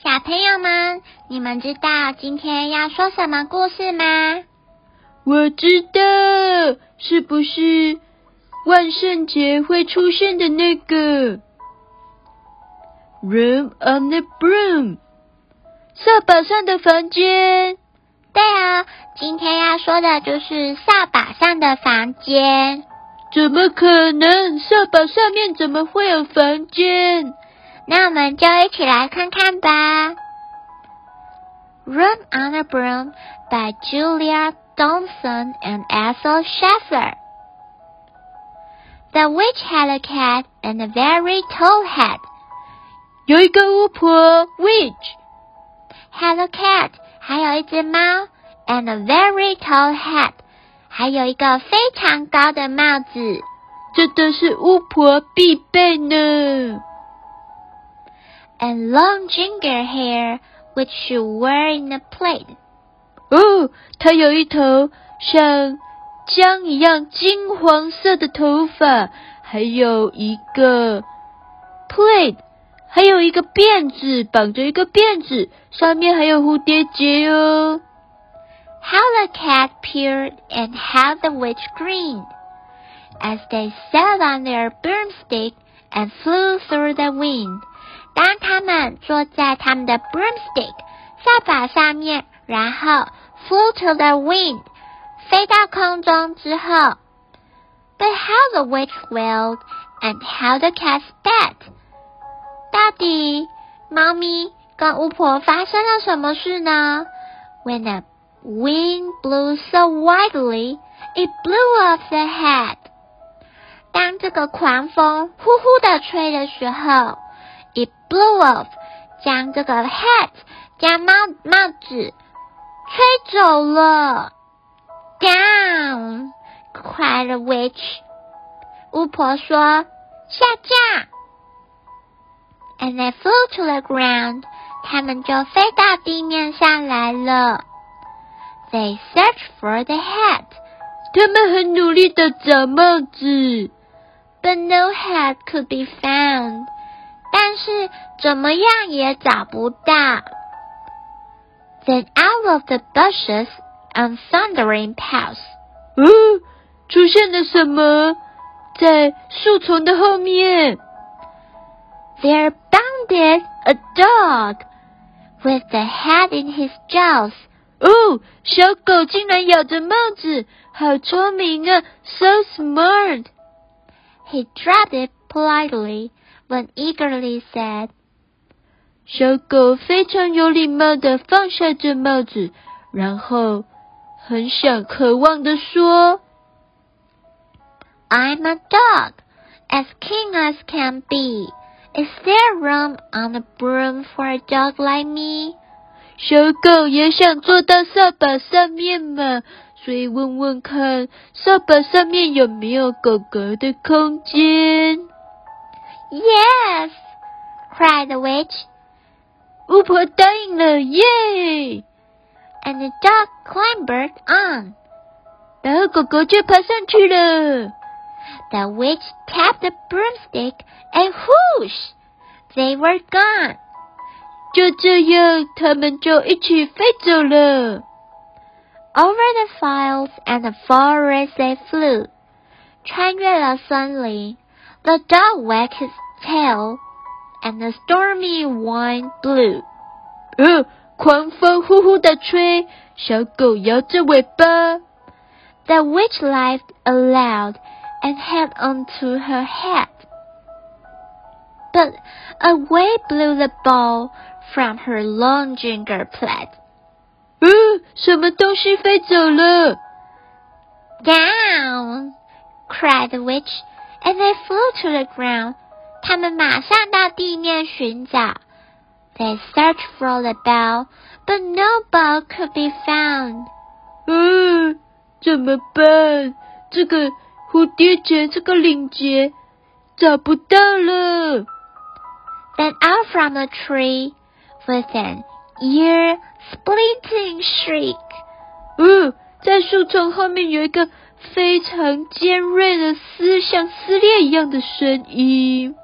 小朋友们，你们知道今天要说什么故事吗？我知道，是不是万圣节会出现的那个 Room on the Broom？扫把上的房间。对啊，今天要说的就是扫把上的房间。怎么可能？扫把上面怎么会有房间？那我们就一起来看看吧。Room on a Broom by Julia Donaldson and Axel Scheffler. The witch had a cat and a very tall head. 有一个巫婆 witch had a cat，还有一只猫，and a very tall hat，还有一个非常高的帽子。这都是巫婆必备呢。And long ginger hair, which she wore in a plait. 哦，她有一头像姜一样金黄色的头发，还有一个 plait，还有一个辫子，绑着一个辫子，上面还有蝴蝶结哦。 How the cat purred and how the witch grinned as they sat on their broomstick and flew through the wind. 当他们坐在他们的 broomstick 扫把上面，然后 flew to the wind 飞到空中之后，But how the witch wailed and how the cat spat？到底猫咪跟巫婆发生了什么事呢？When the wind blew so wildly, it blew off the hat. 当这个狂风呼呼的吹的时候 ，it blew off，将这个 hat 将帽帽子吹走了。Down, cried the witch. 巫婆说：“下降。” And they flew to the ground. 他们就飞到地面上来了。They searched for the hat. 他们很努力的找帽子。 but no hat could be found. 但是怎么样也找不到。Then out of the bushes on thundering paths. 哦，出现了什么？在树丛的后面。 There bounded a dog with the hat in his jaws. 哦，小狗竟然咬着帽子，好聪明啊！So smart. He dropped it politely when eagerly said, 小狗非常有礼貌的放下这帽子，然后很想渴望的说 I'm a dog, as king as can be. Is there room on the broom for a dog like me?：“ 小狗也想坐到扫把上面嘛，所以问问看，扫把上面有没有狗狗的空间？” Yes, cried the witch, 巫婆答应了，耶！ and the dog clambered on. 然后狗狗就爬上去了。 The witch tapped the broomstick, and whoosh! They were gone. 就这样，他们就一起飞走了。 Over the fields and the forest they flew. 穿越了森林 ，the dog wagged his tail, and the stormy wind blew. 呃，狂风呼呼的吹，小狗摇着尾巴。 The witch laughed aloud and held onto her hat. But away blew the ball from her long ginger plait. 呃，什么东西飞走了？ Down! cried the witch, and they flew to the ground. 他们马上到地面寻找。 They searched for the bell, but no bell could be found. 嗯，怎么办？这个蝴蝶结，这个领结找不到了。 Then out from the tree, with an ear-splitting shriek, 嗯，在树丛后面有一个 非常尖锐的撕，像撕裂一样的声音。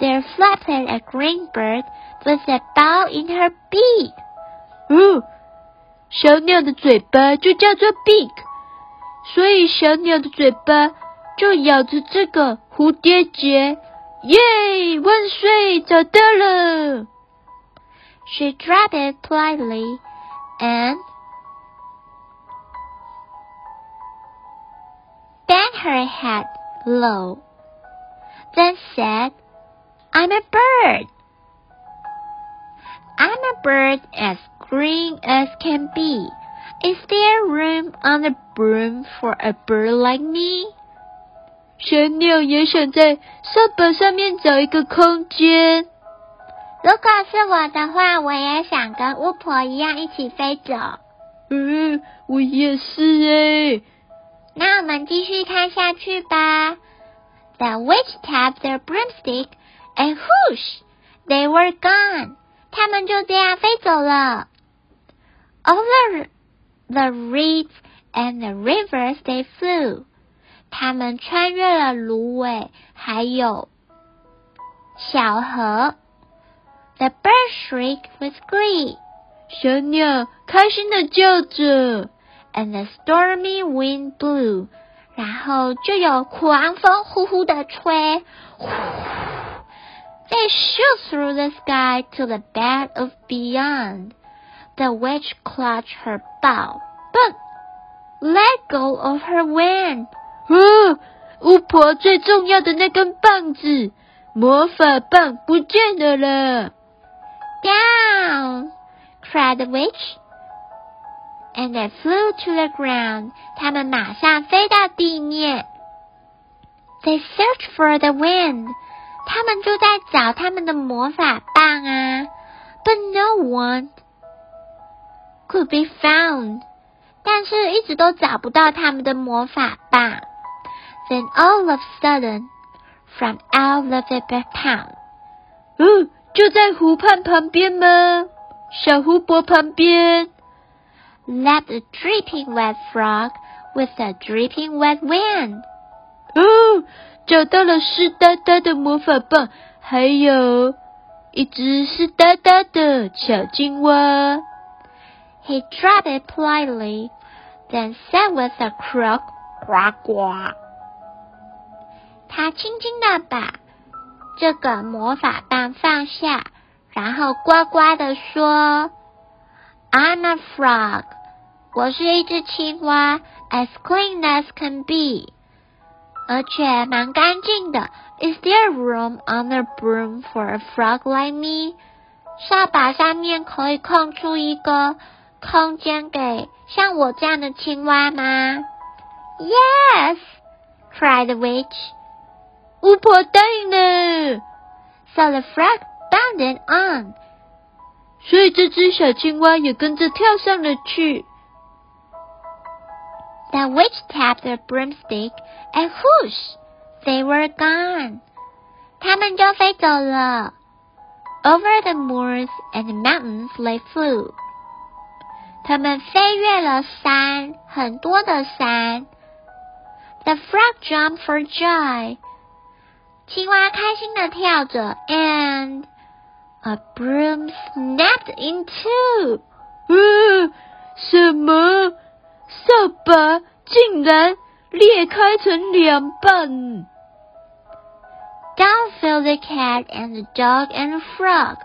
there flapped a green bird with a bell in her beak. 嗯，小鸟的嘴巴就叫做 beak，所以小鸟的嘴巴就咬着这个蝴蝶结。耶，万岁，找到了！She dropped it politely and bent her head low, then said, I'm a bird. I'm a bird as green as can be. Is there room on the broom for a bird like me? 小鸟也想在扫把上面找一个空间。如果是我的话，我也想跟巫婆一样一起飞走。嗯，我也是诶。 那我们继续看下去吧。The witch tapped their broomstick, and whoosh, they were gone. 他们就这样飞走了。Over the reeds and the rivers they flew. 他们穿越了芦苇，还有小河。The bird shrieked with glee. 小鸟开心的叫着。and the stormy wind blew，然后就有狂风呼呼的吹，呼 They shoot through the sky to the bed of beyond. The witch clutched her bow, but let go of her wand. 哦，巫婆最重要的那根棒子，魔法棒不见了啦！ Down! cried the witch. And they flew to the ground. 他们马上飞到地面。They searched for the wind. 他们就在找他们的魔法棒啊。But no one could be found. 但是一直都找不到他们的魔法棒。Then all of a sudden, from out of the big town, 嗯，就在湖畔旁边吗？小湖泊旁边。 leapt a dripping wet frog with a dripping wet wand. 哦，找到了湿哒哒的魔法棒，还有一只湿哒哒的小青蛙。 He dropped it politely, then said with a croak, quack quack. 他轻轻的把这个魔法棒放下，然后呱呱的说 ：“I'm a frog，我是一只青蛙，as clean as can be，而且蛮干净的。Is there room on the broom for a frog like me？扫把上面可以空出一个空间给像我这样的青蛙吗？Yes, cried the witch. 巫婆答应了， So the frog bounded on. 所以这只小青蛙也跟着跳上了去。 The witch tapped her broomstick, and whoosh, they were gone. 他们就飞走了。Over the moors and the mountains they flew. 他们飞越了山，很多的山。The frog jumped for joy. 青蛙开心的跳着，and a broom snapped in two. 嗯，什么？扫把竟然裂开成两半！ Down fell the cat and the dog and the frog.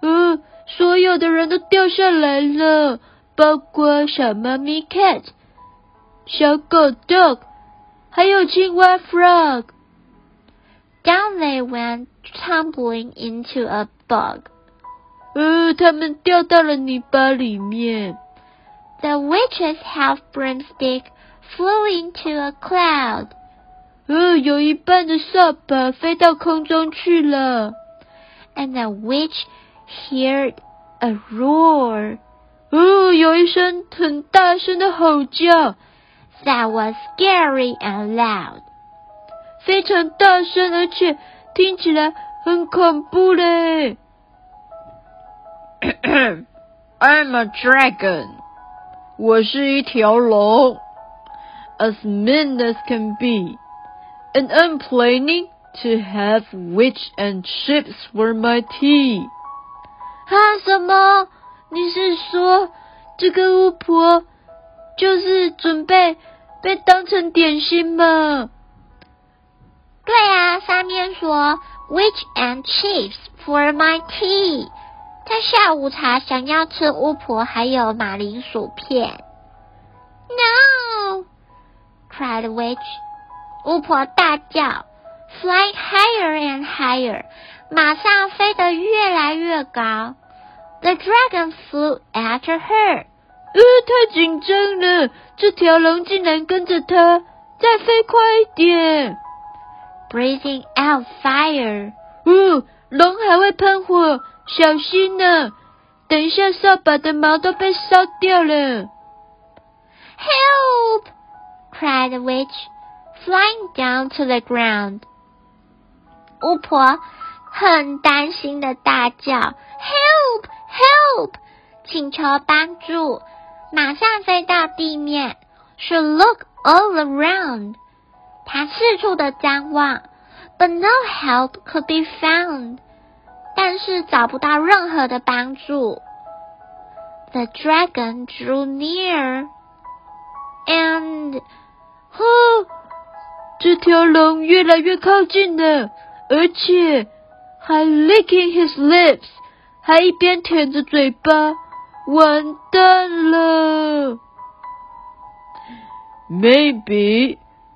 嗯，所有的人都掉下来了，包括小猫咪 cat、小狗 dog，还有青蛙 frog。 Down they went, tumbling into a bog. 呃，他们掉到了泥巴里面。 The witch's half broomstick flew into a cloud. 呃，有一半的扫把飞到空中去了。 and the witch heard a roar 哦，有一声很大声的吼叫， that was scary and loud. 非常大声，而且听起来 很恐怖嘞。 I'm a dragon. 我是一条龙，as mean as can be, and I'm planning to have witch and chips for my tea. 啊，什么？你是说这个巫婆就是准备被当成点心吗？ 对啊，上面说 witch and chips for my tea。他下午茶想要吃巫婆还有马铃薯片。No! cried witch. 巫婆大叫 Fly higher and higher，马上飞得越来越高。The dragon flew after her. 呃，太紧张了，这条龙竟然跟着他，再飞快一点。breathing out fire. 哦，龙还会喷火，小心呢、等一下，扫把的毛都被烧掉了。 Help! cried the witch, flying down to the ground. 巫婆很担心的大叫：“Help! Help!” 请求帮助，马上飞到地面。She looked all around. 她四处的张望，but no help could be found. 但是找不到任何的帮助。The dragon drew near. And 哦，这条龙越来越靠近了，而且还 licking his lips，还一边舔着嘴巴。完蛋了！ Maybe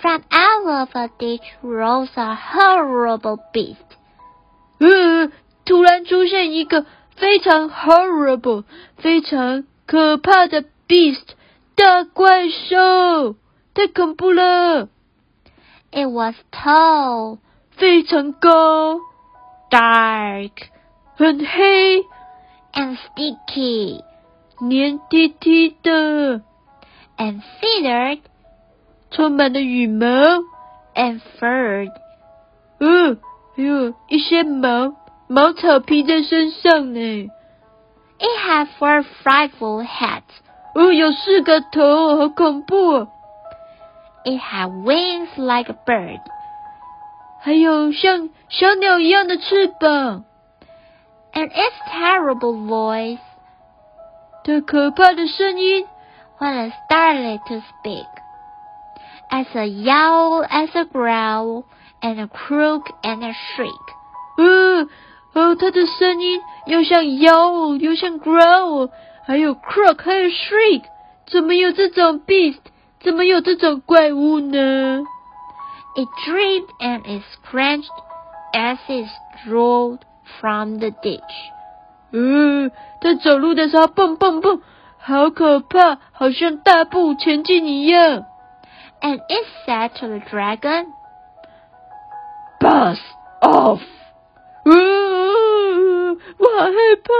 ，from out of a ditch rose a horrible beast。呃，突然出现一个非常 horrible、非常可怕的 beast 大怪兽，太恐怖了！ It was tall, 非常高， dark, 很黑， and sticky, 黏滴滴的， and feathered, 充满了羽毛， and furred. 呃，还有一些毛毛草披在身上呢。 It had four frightful heads. 哦，有四个头，好恐怖、哦！ It had wings like a bird. 还有像小鸟一样的翅膀， And its terrible voice 这可怕的声音， when it started to speak. As a yowl, as a growl, and a croak and a shriek. 呃，哦，它的声音又像 yowl，又像 growl，还有 croak，还有 shriek，怎么有这种 beast？怎么有这种怪物呢？ It dripped and it scratched as it strolled from the ditch. 呃，它走路的时候蹦蹦蹦，好可怕，好像大步前进一样。 And it said to the dragon, Buzz off! 呃，我好害怕。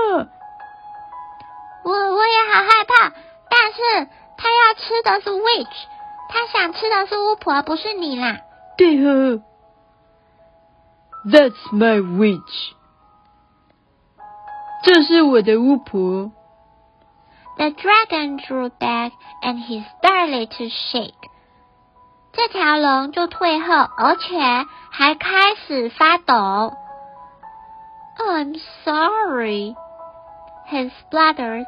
我我也好害怕，但是他要吃的是 witch，他想吃的是巫婆，不是你啦。对哦， That's my witch. 这是我的巫婆。 The dragon drew back and he started to shake. 这条龙就退后，而且还开始发抖。I'm sorry, he spluttered.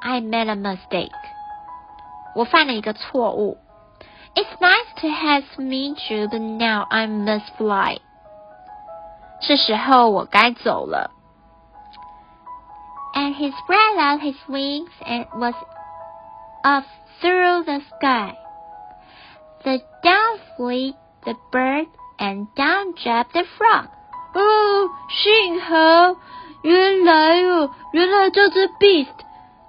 I made a mistake. 我犯了一个错误。It's nice to have met you, but now I must fly. 是时候我该走了。 And he spread out his wings and was off through the sky. The down flew the bird and down dropped the frog. 哦，幸好，原来哦，原来这只 beast，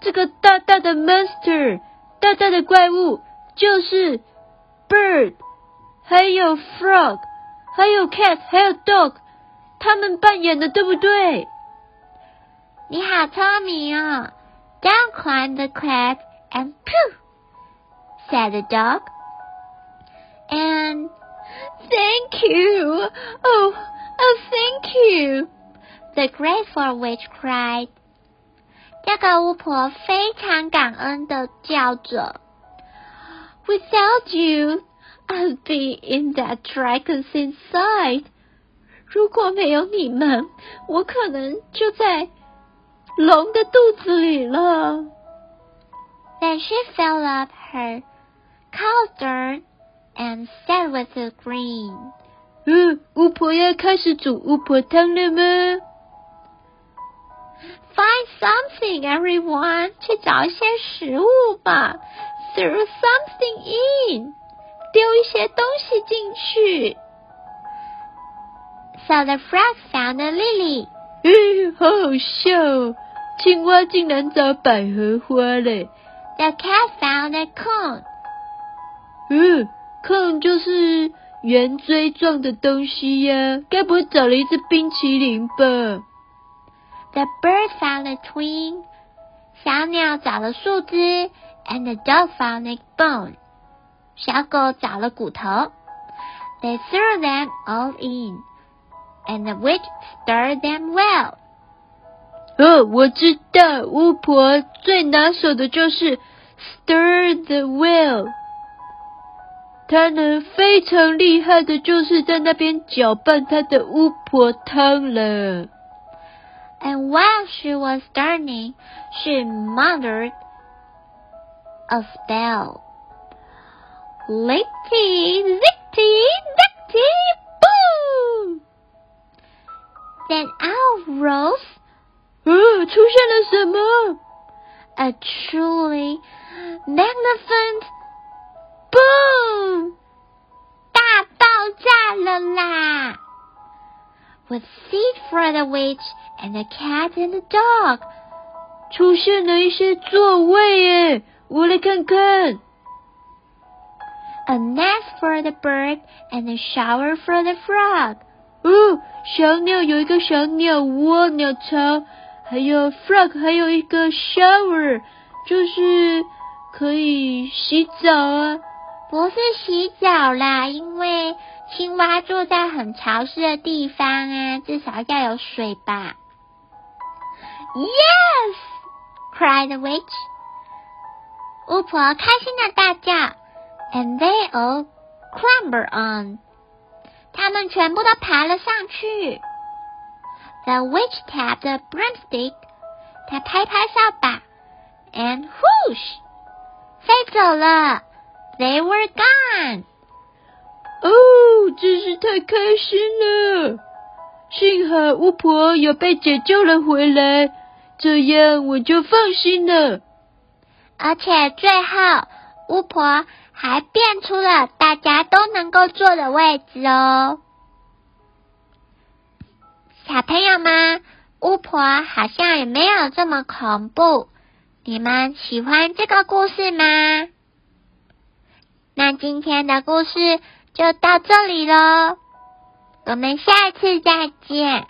这个大大的 monster，大大的怪物，就是 bird，还有 frog，还有 cat，还有 dog，他们扮演的，对不对？你好聪明哦！Down climbed the crab and pooh, said the dog. And Thank you. Oh, oh, thank you. the grateful witch cried. 这个巫婆非常感恩的叫着 Without you, I'd be in that dragon's inside. 如果没有你们，我可能就在龙的肚子里了。 Then she filled up her cauldron and sat with the green. 嗯，巫婆要开始煮巫婆汤了吗？ Find something, everyone. 去找一些食物吧。Throw something in. 丢一些东西进去。 So the frog found a lily. 嗯，好好笑哦！青蛙竟然找百合花嘞。 The cat found a cone. 嗯，控就是圆锥状的东西呀，该不会找了一只冰淇淋吧？ The bird found a twig. 小鸟找了树枝，and the dog found a bone. 小狗找了骨头。They threw them all in, and the witch stirred them well. 哦，我知道，巫婆最拿手的就是 stir the well。她呢非常厉害的，就是在那边搅拌她的巫婆汤了。 And while she was stirring, she muttered a spell. Lickety, zickety, zickety, boom! Then out rose 哦，出现了什么？ a truly magnificent boom! 大爆炸了啦! With seat for the witch and the cat and the dog. 出现了一些座位耶，我来看看。 A nest for the bird and a shower for the frog. 哦，小鸟有一个小鸟窝、鸟巢， 还有 frog，还有一个 shower，就是可以洗澡啊。不是洗澡啦，因为青蛙住在很潮湿的地方啊，至少要有水吧。Yes! cried the witch. 巫婆开心的大叫，and they all clamber on. 他们全部都爬了上去。The witch tapped a broomstick. 她拍拍扫把，and whoosh，飞走了。They were gone. 哦，真是太开心了！幸好巫婆有被解救了回来，这样我就放心了。而且最后，巫婆还变出了大家都能够坐的位置哦。小朋友们，巫婆好像也没有这么恐怖。你们喜欢这个故事吗？那今天的故事就到这里喽，我们下次再见。